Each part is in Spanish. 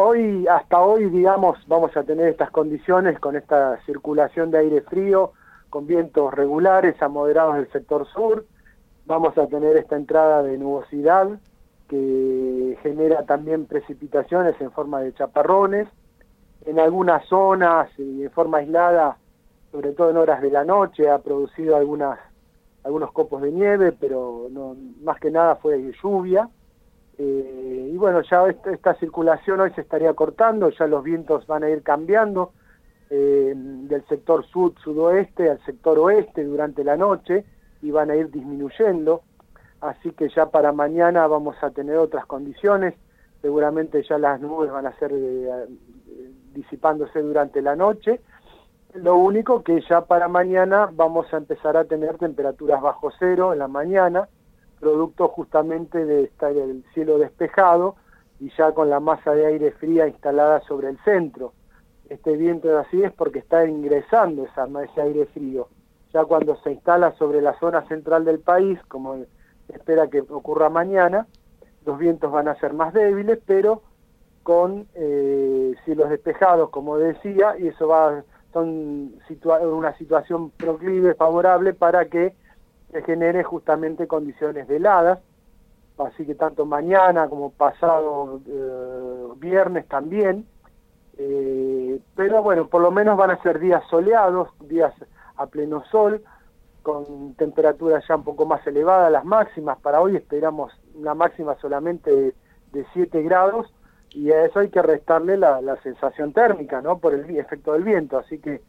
hoy, hasta hoy, digamos, vamos a tener estas condiciones con esta circulación de aire frío, con vientos regulares a moderados del sector sur. Vamos a tener esta entrada de nubosidad que genera también precipitaciones en forma de chaparrones. En algunas zonas y de forma aislada, sobre todo en horas de la noche, ha producido algunas, algunos copos de nieve, pero no, más que nada fue lluvia. Y bueno, ya esta, circulación hoy se estaría cortando, ya los vientos van a ir cambiando eh, del sector sud-sudoeste al sector oeste durante la noche y van a ir disminuyendo. Así que ya para mañana vamos a tener otras condiciones. Seguramente ya las nubes van a ser eh, disipándose durante la noche. Lo único que ya para mañana vamos a empezar a tener temperaturas bajo cero en la mañana producto justamente de estar el cielo despejado y ya con la masa de aire fría instalada sobre el centro. Este viento así es porque está ingresando esa, ese aire frío. Ya cuando se instala sobre la zona central del país, como espera que ocurra mañana, los vientos van a ser más débiles, pero con eh, cielos despejados, como decía, y eso va son una situación proclive, favorable para que se genere justamente condiciones de heladas, así que tanto mañana como pasado eh, viernes también, eh, pero bueno, por lo menos van a ser días soleados, días a pleno sol, con temperaturas ya un poco más elevadas, las máximas. Para hoy esperamos una máxima solamente de, 7 grados, y a eso hay que restarle la, sensación térmica, ¿no? Por el efecto del viento, así que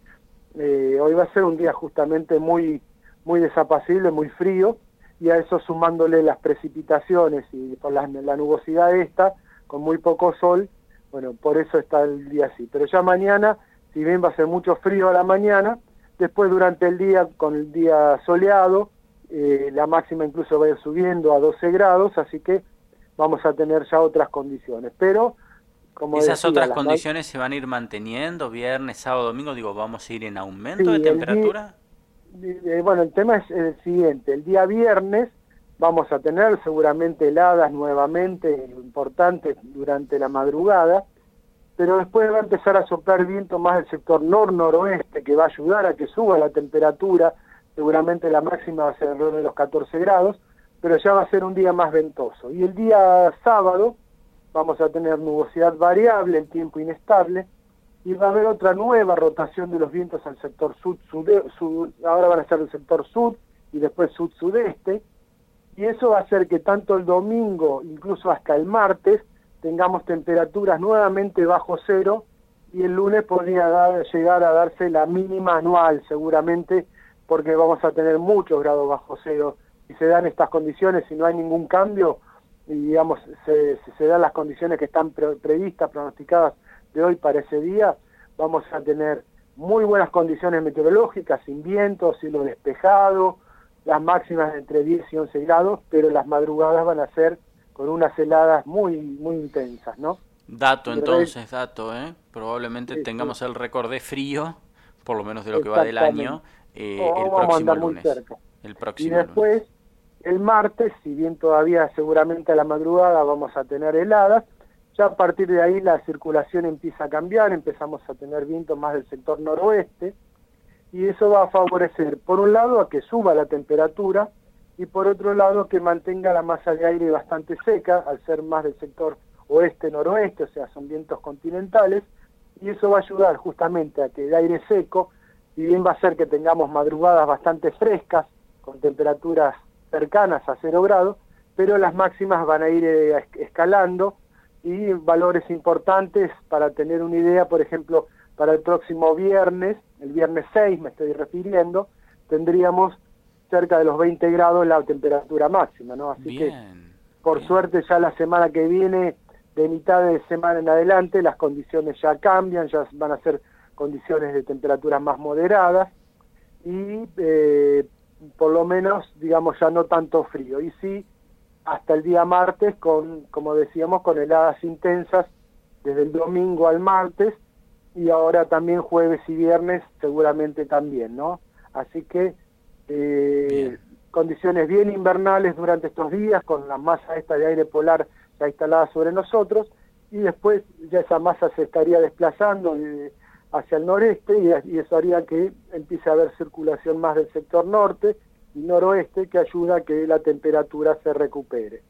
eh, hoy va a ser un día justamente muy muy desapacible, muy frío, y a eso sumándole las precipitaciones y por la, nubosidad esta, con muy poco sol, bueno, por eso está el día así. Pero ya mañana, si bien va a ser mucho frío a la mañana, después durante el día, con el día soleado, eh, la máxima incluso va a ir subiendo a 12 grados, así que vamos a tener ya otras condiciones. Pero, como ¿Esas otras condiciones se van a ir manteniendo viernes, sábado, domingo? Digo, ¿vamos a ir en aumento de temperatura? Bueno, el tema es el siguiente, el día viernes vamos a tener seguramente heladas nuevamente importantes durante la madrugada, pero después va a empezar a soplar viento más del sector nor-noroeste que va a ayudar a que suba la temperatura, seguramente la máxima va a ser alrededor de los 14 grados, pero ya va a ser un día más ventoso. Y el día sábado vamos a tener nubosidad variable, el tiempo inestable, y va a haber otra nueva rotación de los vientos al sector sud, sud, ahora van a ser el sector sur y después sud-sudeste, y eso va a hacer que tanto el domingo, incluso hasta el martes, tengamos temperaturas nuevamente bajo cero, y el lunes podría dar, llegar a darse la mínima anual seguramente, porque vamos a tener muchos grados bajo cero, y se dan estas condiciones y no hay ningún cambio, y digamos, se, se dan las condiciones que están previstas, pronosticadas de hoy para ese día vamos a tener muy buenas condiciones meteorológicas, sin viento, cielo despejado, las máximas entre 10 y 11 grados, pero las madrugadas van a ser con unas heladas muy, muy intensas, ¿no? Dato entonces, dato, ¿eh? Probablemente tengamos el récord de frío, por lo menos de lo que va del año, eh, el próximo lunes. El próximo y después, el martes, si bien todavía seguramente a la madrugada vamos a tener heladas, a partir de ahí la circulación empieza a cambiar, empezamos a tener vientos más del sector noroeste y eso va a favorecer, por un lado, a que suba la temperatura y por otro lado, que mantenga la masa de aire bastante seca, al ser más del sector oeste-noroeste, o sea, son vientos continentales, y eso va a ayudar justamente a que el aire seco, si bien va a ser que tengamos madrugadas bastante frescas, con temperaturas cercanas a cero grados, pero las máximas van a ir eh, escalando y valores importantes para tener una idea, por ejemplo, para el próximo viernes, el viernes 6 me estoy refiriendo, tendríamos cerca de los 20 grados la temperatura máxima, ¿no? Así que, por suerte, ya la semana que viene, de mitad de semana en adelante, las condiciones ya cambian, ya van a ser condiciones de temperaturas más moderadas y eh, por lo menos, digamos, ya no tanto frío. Y sí, hasta el día martes con, como decíamos, con heladas intensas desde el domingo al martes y ahora también jueves y viernes seguramente también, ¿no? Así que eh, condiciones bien invernales durante estos días con la masa esta de aire polar ya instalada sobre nosotros y después ya esa masa se estaría desplazando eh, hacia el noreste y eso haría que empiece a haber circulación más del sector norte noroeste que ayuda a que la temperatura se recupere.